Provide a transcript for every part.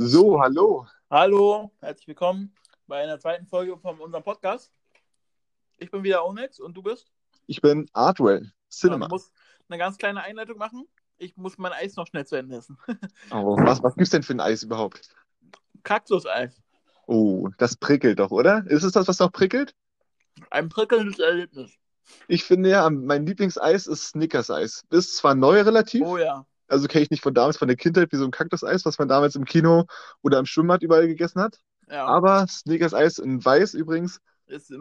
So, hallo. Hallo, herzlich willkommen bei einer zweiten Folge von unserem Podcast. Ich bin wieder Onyx und du bist? Ich bin Artwell, Cinema. Ich muss eine ganz kleine Einleitung machen. Ich muss mein Eis noch schnell zu Ende essen. Oh, was, was gibt's denn für ein Eis überhaupt? Kaktuseis. Oh, das prickelt doch, oder? Ist es das, was noch prickelt? Ein prickelndes Erlebnis. Ich finde ja, mein Lieblingseis ist Snickers-Eis. Ist zwar neu relativ, Oh ja. Also kenne ich nicht von damals, von der Kindheit, wie so ein Kaktuseis, was man damals im Kino oder im Schwimmbad überall gegessen hat. Ja, Aber Snickers-Eis in weiß übrigens,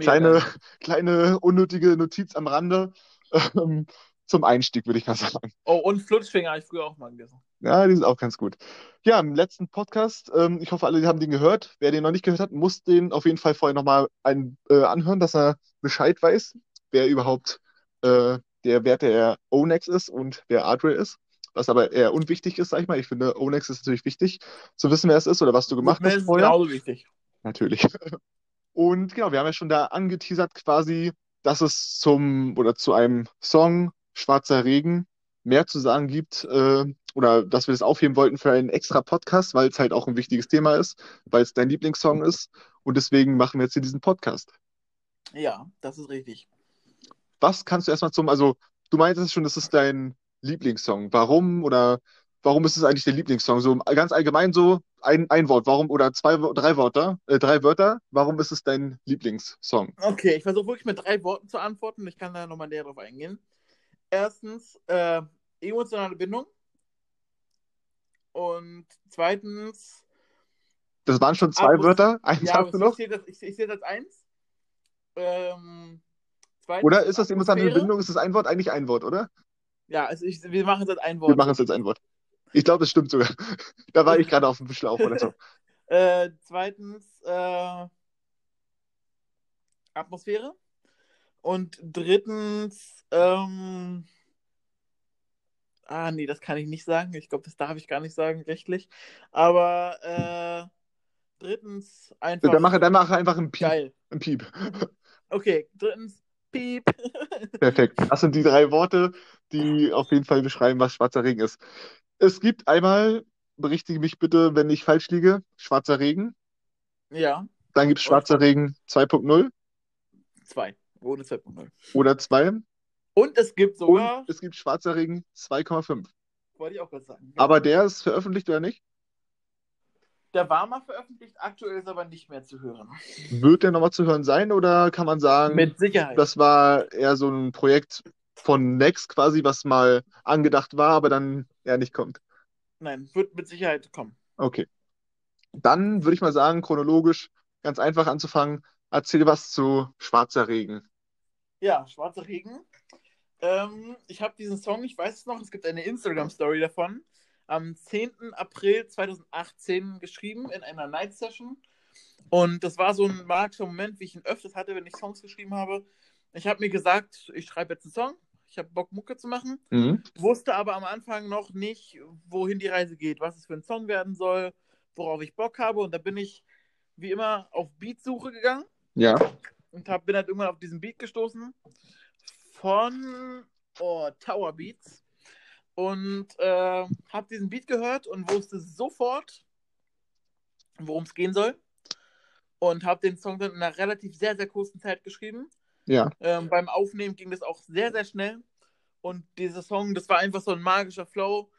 kleine, kleine unnötige Notiz am Rande, ähm, zum Einstieg, würde ich mal sagen. Oh, und Flutschfinger habe ich früher auch mal gegessen. Ja, die sind auch ganz gut. Ja, im letzten Podcast, ähm, ich hoffe, alle haben den gehört. Wer den noch nicht gehört hat, muss den auf jeden Fall vorher nochmal äh, anhören, dass er Bescheid weiß, wer überhaupt äh, der Wert der Onex ist und wer Adriel ist. Was aber eher unwichtig ist, sag ich mal. Ich finde, Onex ist natürlich wichtig, zu wissen, wer es ist oder was du gemacht hast ist vorher. genauso wichtig. Natürlich. Und genau, wir haben ja schon da angeteasert quasi, dass es zum oder zu einem Song Schwarzer Regen mehr zu sagen gibt, äh, oder dass wir das aufheben wollten für einen extra Podcast, weil es halt auch ein wichtiges Thema ist, weil es dein Lieblingssong ist. Und deswegen machen wir jetzt hier diesen Podcast. Ja, das ist richtig. Was kannst du erstmal zum, also du meintest schon, das ist dein Lieblingssong. Warum oder warum ist es eigentlich der Lieblingssong? So ganz allgemein so ein, ein Wort, warum oder zwei, drei Wörter, äh, drei Wörter, warum ist es dein Lieblingssong? Okay, ich versuche wirklich mit drei Worten zu antworten. Ich kann da nochmal näher drauf eingehen. Erstens, äh, emotionale Bindung. Und zweitens, Das waren schon zwei Atmos- Wörter, eins ja, hast du noch? ich sehe das, ich, ich sehe das als eins. Ähm, zweitens, Oder ist das emotionale. Bindung? Ist das ein Wort? Eigentlich ein Wort, oder? Ja, also ich, wir machen es als ein Wir Wort. machen es jetzt ein Wort. Ich glaube, das stimmt sogar. Da war ich gerade auf dem Schlauch oder so. Äh, zweitens, äh, Atmosphäre. Und drittens, ähm, ah, nee, das kann ich nicht sagen. Ich glaube, das darf ich gar nicht sagen, rechtlich. Aber äh, drittens einfach Dann mache, dann mache einfach einen Piep. geil. Einen Piep. Okay, drittens, Piep. Perfekt. Das sind die drei Worte, die auf jeden Fall beschreiben, was schwarzer Regen ist. Es gibt einmal, berichtige mich bitte, wenn ich falsch liege, schwarzer Regen. ja, Dann gibt es schwarzer Regen 2.0 zwei. Ohne 2.0. oder 2. Und es gibt sogar, Und es gibt schwarzer Regen 2,5. wollte ich auch gerade sagen. Aber der ist veröffentlicht oder nicht? Der war mal veröffentlicht, aktuell ist aber nicht mehr zu hören. Wird der nochmal zu hören sein oder kann man sagen, Mit Sicherheit. das war eher so ein Projekt von Next quasi, was mal angedacht war, aber dann eher nicht kommt? Nein, wird mit Sicherheit kommen. Okay. Dann würde ich mal sagen, chronologisch ganz einfach anzufangen. Erzähl was zu Schwarzer Regen. Ja, Schwarzer Regen. Ähm, ich habe diesen Song, ich weiß es noch, es gibt eine Instagram-Story davon, am 10. April 2018 geschrieben in einer Night Session. Und das war so ein magischer Moment, wie ich ihn öfters hatte, wenn ich Songs geschrieben habe. Ich habe mir gesagt, ich schreibe jetzt einen Song, ich habe Bock, Mucke zu machen, Mhm. wusste aber am Anfang noch nicht, wohin die Reise geht, was es für ein Song werden soll, worauf ich Bock habe. Und da bin ich wie immer auf Beatsuche gegangen Ja. und hab, bin halt irgendwann auf diesen Beat gestoßen von oh, Tower Beats und äh, habe diesen Beat gehört und wusste sofort, worum es gehen soll und habe den Song dann in einer relativ sehr, sehr kurzen Zeit geschrieben. Ja. Ähm, beim Aufnehmen ging das auch sehr, sehr schnell und dieser Song, das war einfach so ein magischer Flow.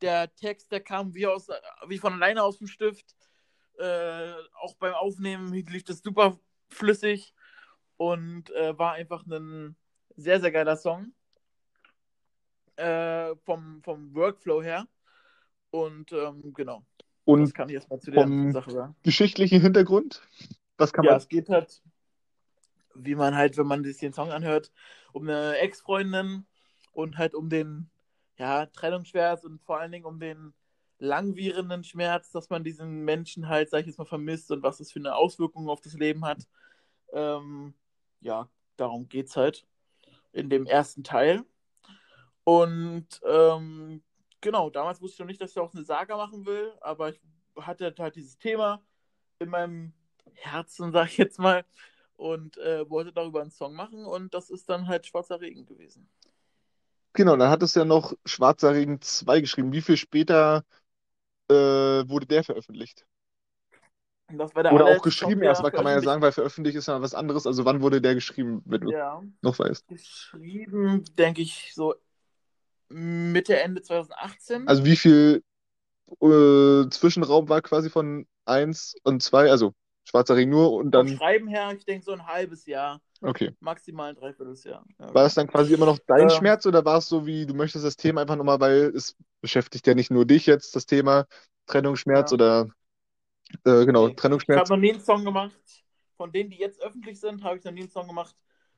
Der Text, der kam wie, aus, wie von alleine aus dem Stift. Äh, auch beim Aufnehmen lief das super flüssig und äh, war einfach ein sehr, sehr geiler Song. Äh, vom, vom Workflow her. Und ähm, genau, das Und kann ich erstmal zu der Sache sagen. geschichtlichen Hintergrund? Was kann Ja, man. es geht halt, wie man halt, wenn man sich den Song anhört, um eine Ex-Freundin und halt um den ja, Trennungsschmerz und vor allen Dingen um den langwierenden Schmerz, dass man diesen Menschen halt, sag ich jetzt mal, vermisst und was es für eine Auswirkung auf das Leben hat. Ähm, ja, darum geht's halt in dem ersten Teil. Und ähm, genau, damals wusste ich noch nicht, dass ich auch eine Saga machen will, aber ich hatte halt dieses Thema in meinem Herzen, sag ich jetzt mal, und äh, wollte darüber einen Song machen und das ist dann halt Schwarzer Regen gewesen. Genau, dann hattest du ja noch Schwarzer Regen 2 geschrieben. Wie viel später äh, wurde der veröffentlicht? Das war der Oder auch geschrieben erstmal, kann man ja sagen, weil veröffentlicht ist ja was anderes. Also wann wurde der geschrieben, wenn du Ja, noch weißt? geschrieben, denke ich, so Mitte, Ende 2018. Also wie viel äh, Zwischenraum war quasi von 1 und 2? Also Schwarzer Ring nur und Vom dann, Schreiben her, ich denke so ein halbes Jahr, okay. maximal ein Dreivierteljahr. Ja, War es dann quasi immer noch dein Äh. Schmerz oder war es so wie, du möchtest das Thema einfach nochmal, weil es beschäftigt ja nicht nur dich jetzt, das Thema Trennungsschmerz Ja. oder äh, genau. Ich Trennungsschmerz? habe noch nie einen Song gemacht, von denen, die jetzt öffentlich sind, habe ich noch nie einen Song gemacht,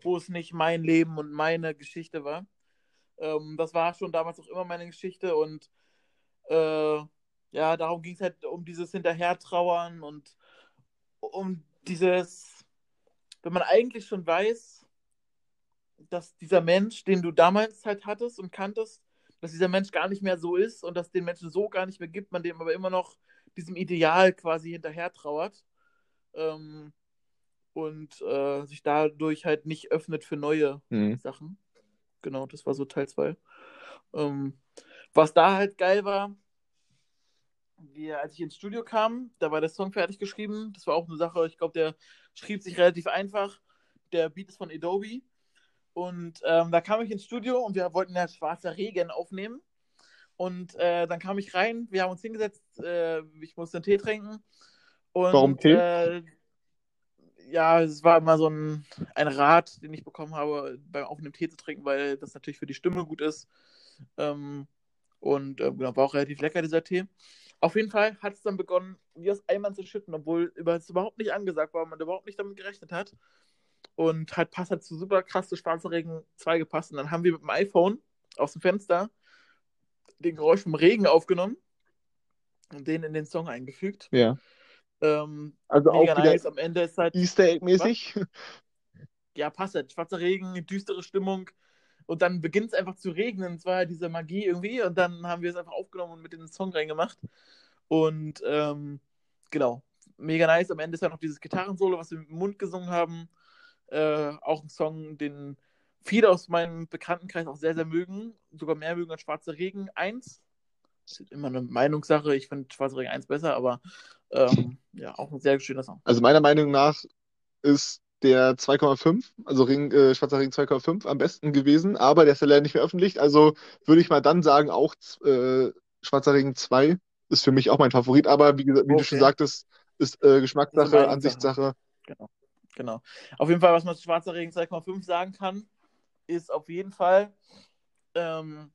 wo es nicht mein Leben und meine Geschichte war. Ähm, das war schon damals auch immer meine Geschichte und äh, ja, darum ging es halt um dieses Hinterhertrauern und um dieses, wenn man eigentlich schon weiß, dass dieser Mensch, den du damals halt hattest und kanntest, dass dieser Mensch gar nicht mehr so ist und dass den Menschen so gar nicht mehr gibt, man dem aber immer noch diesem Ideal quasi hinterher trauert ähm, und äh, sich dadurch halt nicht öffnet für neue Mhm. Sachen. Genau, das war so Teil 2. Ähm, was da halt geil war, wir, als ich ins Studio kam, da war der Song fertig geschrieben. Das war auch eine Sache, ich glaube, der schrieb sich relativ einfach. Der Beat ist von Adobe. Und ähm, da kam ich ins Studio und wir wollten ja Schwarzer Regen aufnehmen. Und äh, dann kam ich rein, wir haben uns hingesetzt, äh, ich musste einen Tee trinken. Und, Warum Tee? Äh, ja, es war immer so ein, ein Rat, den ich bekommen habe, beim Aufnehmen Tee zu trinken, weil das natürlich für die Stimme gut ist. Ähm, und äh, genau, war auch relativ lecker, dieser Tee. Auf jeden Fall hat es dann begonnen, wie aus Eimern zu schütten, obwohl es überhaupt nicht angesagt war, man überhaupt nicht damit gerechnet hat. Und halt passt halt zu super krass zu Schwarzer Regen 2 gepasst. Und dann haben wir mit dem iPhone aus dem Fenster den Geräusch vom Regen aufgenommen und den in den Song eingefügt. Ja. Ähm, Also auch wieder nice. Am Ende ist halt, Easter Egg-mäßig. ja, passt halt. Schwarzer Regen, düstere Stimmung. Und dann beginnt es einfach zu regnen. Es war halt diese Magie irgendwie. Und dann haben wir es einfach aufgenommen und mit in den Song reingemacht. Und ähm, genau, mega nice. Am Ende ist ja noch dieses Gitarrensolo, was wir mit dem Mund gesungen haben. Äh, auch ein Song, den viele aus meinem Bekanntenkreis auch sehr, sehr mögen. Sogar mehr mögen als Schwarzer Regen 1. Das ist immer eine Meinungssache. Ich finde Schwarzer Regen 1 besser, aber ähm, ja, auch ein sehr schöner Song. Also meiner Meinung nach ist der 2,5, also Ring, äh, Schwarzer Ring 2,5 am besten gewesen, aber der ist ja leider nicht veröffentlicht. Also würde ich mal dann sagen, auch äh, Schwarzer Ring 2 ist für mich auch mein Favorit, aber wie, wie du schon Okay. sagtest, ist äh, Geschmackssache. Ansichtssache. Genau. Genau. Auf jeden Fall, was man zu Schwarzer Regen 2,5 sagen kann, ist auf jeden Fall, ähm,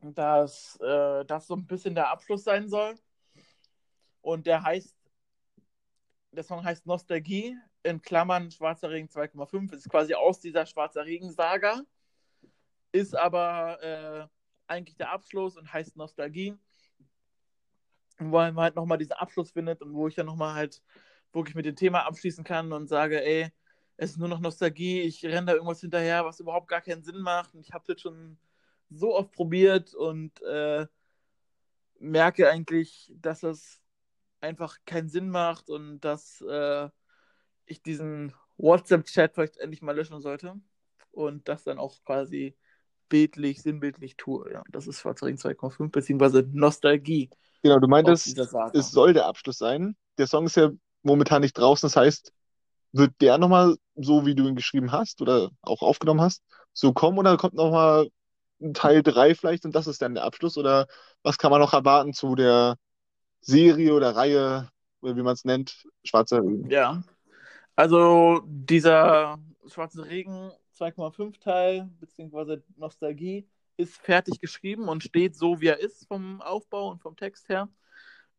dass äh, das so ein bisschen der Abschluss sein soll. Und der heißt, der Song heißt Nostalgie, in Klammern Schwarzer Regen 2,5. Ist quasi aus dieser Schwarzer Regen-Saga, ist aber äh, eigentlich der Abschluss und heißt Nostalgie. Wo man halt nochmal diesen Abschluss findet und wo ich dann nochmal halt wirklich mit dem Thema abschließen kann und sage, ey, es ist nur noch Nostalgie, ich renne da irgendwas hinterher, was überhaupt gar keinen Sinn macht und ich habe das schon so oft probiert und äh, merke eigentlich, dass es einfach keinen Sinn macht und dass äh, ich diesen WhatsApp-Chat vielleicht endlich mal löschen sollte und das dann auch quasi bildlich, sinnbildlich tue. Ja, das ist Schwarzer Ring 2,5 beziehungsweise Nostalgie Genau, du meintest, es soll der Abschluss sein. Der Song ist ja momentan nicht draußen, das heißt, wird der nochmal so, wie du ihn geschrieben hast oder auch aufgenommen hast, so kommen oder kommt nochmal Teil 3 vielleicht und das ist dann der Abschluss oder was kann man noch erwarten zu der Serie oder Reihe, wie man es nennt, Schwarzer Regen? Ja. Also dieser Schwarze Regen 2,5 Teil, beziehungsweise Nostalgie, ist fertig geschrieben und steht so, wie er ist vom Aufbau und vom Text her.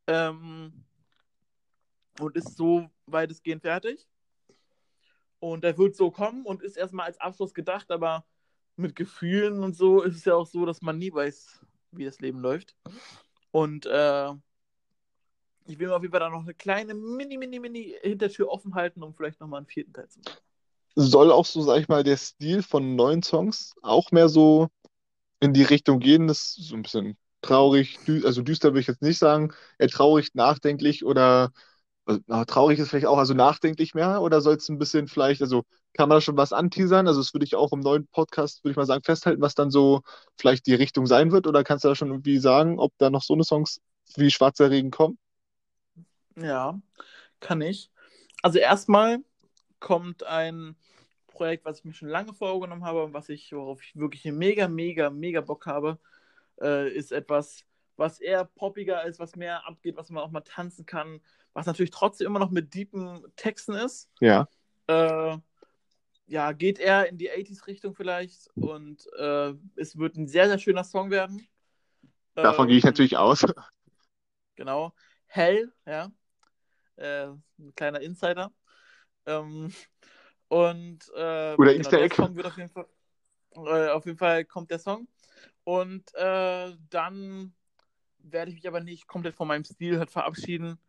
Ähm, und ist so weitestgehend fertig. Und er wird so kommen und ist erstmal als Abschluss gedacht, aber mit Gefühlen und so ist es ja auch so, dass man nie weiß, wie das Leben läuft. Und äh, ich will mir auf jeden Fall da noch eine kleine mini, mini, mini Hintertür offen halten, um vielleicht nochmal einen vierten Teil zu machen. Soll auch so, sag ich mal, der Stil von neuen Songs auch mehr so in die Richtung gehen, das ist so ein bisschen traurig, dü also düster würde ich jetzt nicht sagen, eher traurig, nachdenklich oder also, na, traurig ist vielleicht auch, also nachdenklich mehr oder soll es ein bisschen vielleicht, also kann man da schon was anteasern? Also das würde ich auch im neuen Podcast, würde ich mal sagen, festhalten, was dann so vielleicht die Richtung sein wird oder kannst du da schon irgendwie sagen, ob da noch so eine Songs wie Schwarzer Regen kommt? Ja, kann ich. Also erstmal kommt ein Projekt, was ich mir schon lange vorgenommen habe und was ich, worauf ich wirklich mega, mega, mega Bock habe, äh, ist etwas, was eher poppiger ist, was mehr abgeht, was man auch mal tanzen kann, was natürlich trotzdem immer noch mit deepen Texten ist. Ja. Äh, ja, geht eher in die 80s-Richtung vielleicht und äh, es wird ein sehr, sehr schöner Song werden. Davon gehe ich Ähm, natürlich aus. Genau. Hell, ja. Äh, ein kleiner Insider. Ähm, und äh, Oder genau, der. Song wird auf jeden Fall, äh, auf jeden Fall kommt der Song. Und äh, dann werde ich mich aber nicht komplett von meinem Stil halt verabschieden.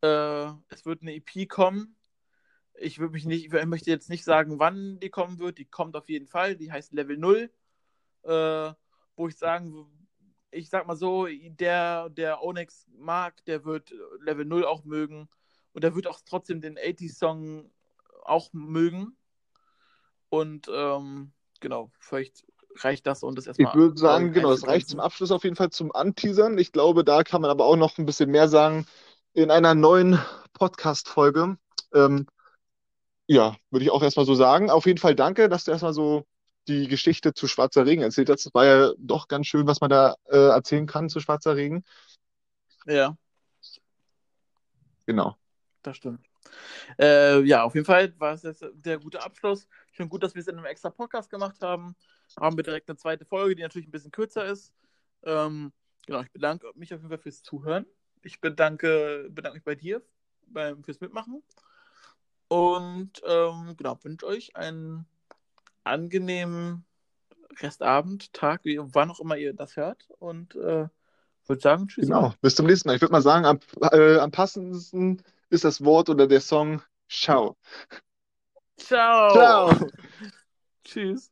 Äh, es wird eine EP kommen. Ich würde mich nicht, ich möchte jetzt nicht sagen, wann die kommen wird. Die kommt auf jeden Fall. Die heißt Level 0. Äh, wo ich sagen, ich sag mal so, der, der Onyx mag, der wird Level 0 auch mögen. Und der wird auch trotzdem den 80-Song auch mögen. Und ähm, genau, vielleicht reicht das und das erstmal. Ich würde sagen, genau, das reicht zum Abschluss auf jeden Fall zum Anteasern. Ich glaube, da kann man aber auch noch ein bisschen mehr sagen in einer neuen Podcast-Folge. Ähm, ja, würde ich auch erstmal so sagen. Auf jeden Fall danke, dass du erstmal so die Geschichte zu Schwarzer Regen erzählt hast. Das war ja doch ganz schön, was man da äh, erzählen kann zu Schwarzer Regen. Ja, Genau. Das stimmt. Äh, ja, auf jeden Fall war es jetzt der gute Abschluss. Finde gut, dass wir es in einem extra Podcast gemacht haben. Haben wir direkt eine zweite Folge, die natürlich ein bisschen kürzer ist. Ähm, genau, ich bedanke mich auf jeden Fall fürs Zuhören. Ich bedanke, bedanke mich bei dir beim, fürs Mitmachen. Und ähm, genau, wünsche euch einen angenehmen Restabend, Tag, wie, wann auch immer ihr das hört. Und äh, würde sagen, tschüss. Genau. Bis zum nächsten Mal. Ich würde mal sagen, am, äh, am passendsten ist das Wort oder der Song Ciao. Ciao. Ciao. Tschüss.